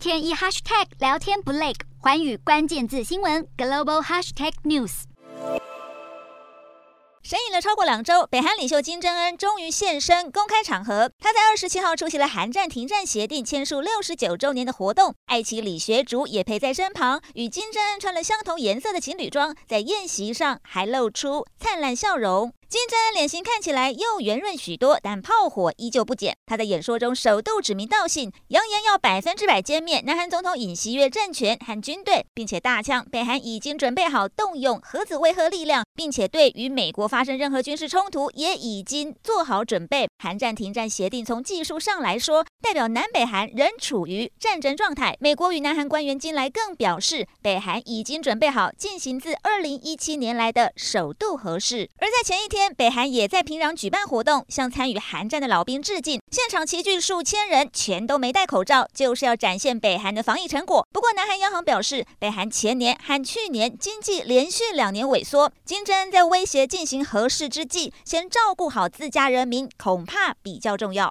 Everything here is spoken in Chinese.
天一 hashtag 聊天不累，寰宇关键字新闻 global hashtag news。神隐了超过两周，北韩领袖金正恩终于现身公开场合。他在二十七号出席了韩战停战协定签署六十九周年的活动，爱妻李学竹也陪在身旁，与金正恩穿了相同颜色的情侣装，在宴席上还露出灿烂笑容。金正恩脸型看起来又圆润许多，但炮火依旧不减。他在演说中首度指名道姓，扬言要百分之百歼灭南韩总统尹锡悦政权和军队，并且大呛北韩已经准备好动用核子威吓力量，并且对与美国发生任何军事冲突也已经做好准备。韩战停战协定从技术上来说，代表南北韩仍处于战争状态。美国与南韩官员近来更表示，北韩已经准备好进行自二零一七年来的首度核试。而在前一天天。北韩也在平壤举办活动，向参与韩战的老兵致敬。现场齐聚数千人，全都没戴口罩，就是要展现北韩的防疫成果。不过，南韩央行表示，北韩前年和去年经济连续两年萎缩。金正恩在威胁进行核试之际，先照顾好自家人民，恐怕比较重要。